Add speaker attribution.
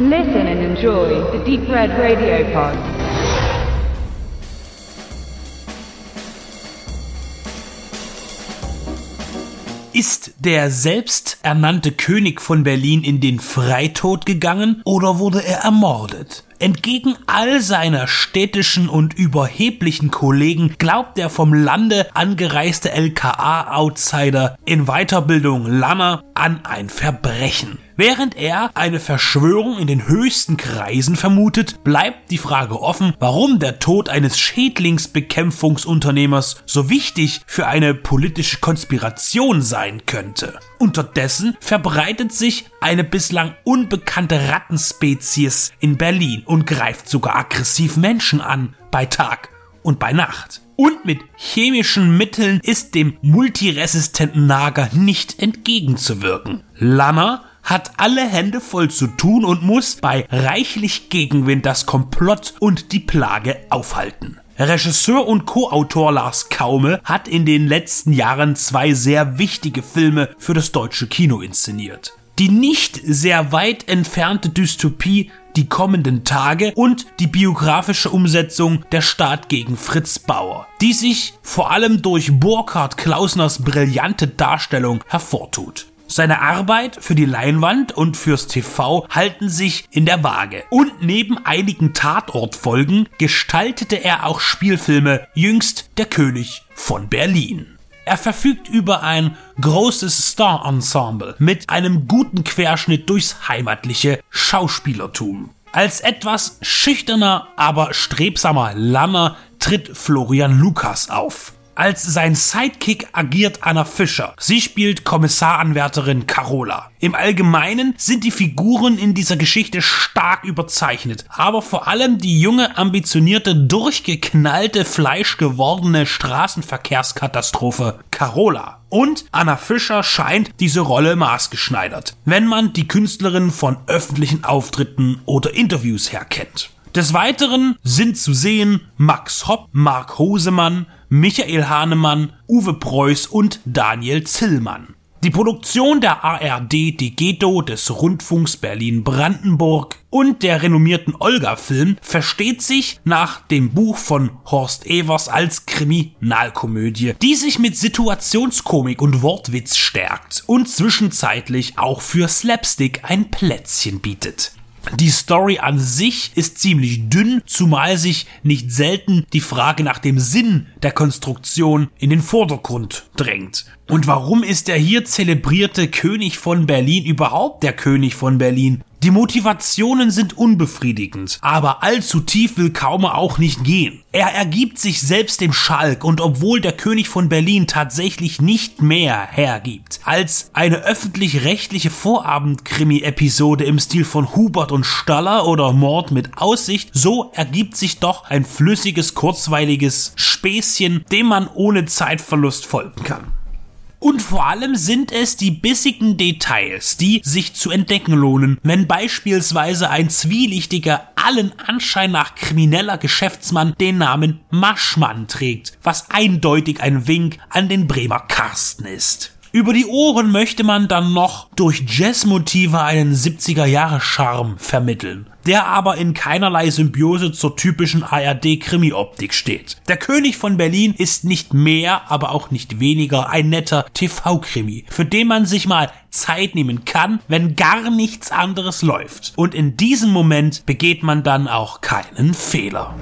Speaker 1: Listen and enjoy the Deep Red Radio Pod.
Speaker 2: Ist der selbsternannte König von Berlin in den Freitod gegangen oder wurde er ermordet? Entgegen all seiner städtischen und überheblichen Kollegen glaubt der vom Lande angereiste LKA-Outsider in Weiterbildung Lanner an ein Verbrechen. Während er eine Verschwörung in den höchsten Kreisen vermutet, bleibt die Frage offen, warum der Tod eines Schädlingsbekämpfungsunternehmers so wichtig für eine politische Konspiration sein könnte. Unterdessen verbreitet sich eine bislang unbekannte Rattenspezies in Berlin und greift sogar aggressiv Menschen an, bei Tag und bei Nacht. Und mit chemischen Mitteln ist dem multiresistenten Nager nicht entgegenzuwirken. Lanner hat alle Hände voll zu tun und muss bei reichlich Gegenwind das Komplott und die Plage aufhalten. Regisseur und Co-Autor Lars Kaume hat in den letzten Jahren zwei sehr wichtige Filme für das deutsche Kino inszeniert. Die nicht sehr weit entfernte Dystopie Die kommenden Tage und die biografische Umsetzung Der Staat gegen Fritz Bauer, die sich vor allem durch Burkhard Klausners brillante Darstellung hervortut. Seine Arbeit für die Leinwand und fürs TV halten sich in der Waage. Und neben einigen Tatortfolgen gestaltete er auch Spielfilme, jüngst Der König von Berlin. Er verfügt über ein großes Star-Ensemble mit einem guten Querschnitt durchs heimatliche Schauspielertum. Als etwas schüchterner, aber strebsamer Lanner tritt Florian Lukas auf. Als sein Sidekick agiert Anna Fischer. Sie spielt Kommissaranwärterin Carola. Im Allgemeinen sind die Figuren in dieser Geschichte stark überzeichnet, aber vor allem die junge, ambitionierte, durchgeknallte, fleischgewordene Straßenverkehrskatastrophe Carola. Und Anna Fischer scheint diese Rolle maßgeschneidert, wenn man die Künstlerin von öffentlichen Auftritten oder Interviews her kennt. Des Weiteren sind zu sehen Max Hopp, Mark Hosemann, Michael Hahnemann, Uwe Preuß und Daniel Zillmann. Die Produktion der ARD Digedo des Rundfunks Berlin-Brandenburg und der renommierten Olga-Film versteht sich nach dem Buch von Horst Evers als Kriminalkomödie, die sich mit Situationskomik und Wortwitz stärkt und zwischenzeitlich auch für Slapstick ein Plätzchen bietet. Die Story an sich ist ziemlich dünn, zumal sich nicht selten die Frage nach dem Sinn der Konstruktion in den Vordergrund drängt. Und warum ist der hier zelebrierte König von Berlin überhaupt der König von Berlin? Die Motivationen sind unbefriedigend, aber allzu tief will Kaume auch nicht gehen. Er ergibt sich selbst dem Schalk und obwohl der König von Berlin tatsächlich nicht mehr hergibt als eine öffentlich-rechtliche Vorabend-Krimi-Episode im Stil von Hubert und Staller oder Mord mit Aussicht, so ergibt sich doch ein flüssiges, kurzweiliges Späßchen, dem man ohne Zeitverlust folgen kann. Und vor allem sind es die bissigen Details, die sich zu entdecken lohnen, wenn beispielsweise ein zwielichtiger, allen Anschein nach krimineller Geschäftsmann den Namen Maschmann trägt, was eindeutig ein Wink an den Bremer Karsten ist. Über die Ohren möchte man dann noch durch Jazzmotive einen 70er Jahre Charme vermitteln, der aber in keinerlei Symbiose zur typischen ARD-Krimi-Optik steht. Der König von Berlin ist nicht mehr, aber auch nicht weniger ein netter TV-Krimi, für den man sich mal Zeit nehmen kann, wenn gar nichts anderes läuft. Und in diesem Moment begeht man dann auch keinen Fehler.